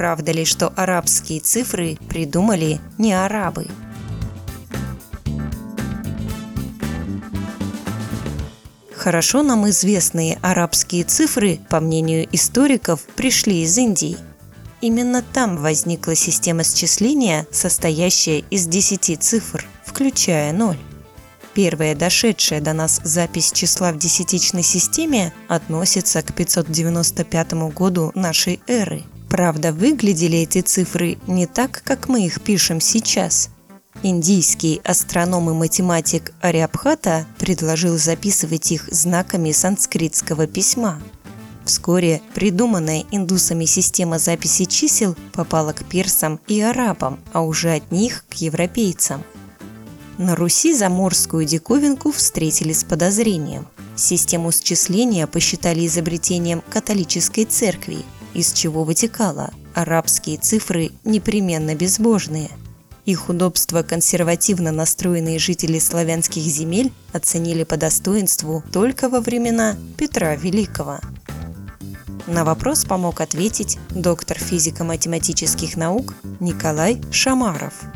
правда ли, что арабские цифры придумали не арабы? Хорошо нам известные арабские цифры, по мнению историков, пришли из Индии. Именно там возникла система счисления, состоящая из 10 цифр, включая ноль. Первая дошедшая до нас запись числа в десятичной системе относится к 595 году нашей эры. Правда, выглядели эти цифры не так, как мы их пишем сейчас. Индийский астроном и математик Ариабхата предложил записывать их знаками санскритского письма. Вскоре придуманная индусами система записи чисел попала к персам и арабам, а уже от них к европейцам. На Руси заморскую диковинку встретили с подозрением. Систему счисления посчитали изобретением католической церкви, из чего вытекало – арабские цифры непременно безбожные. Их удобство консервативно настроенные жители славянских земель оценили по достоинству только во времена Петра Великого. На вопрос помог ответить доктор физико-математических наук Николай Шамаров –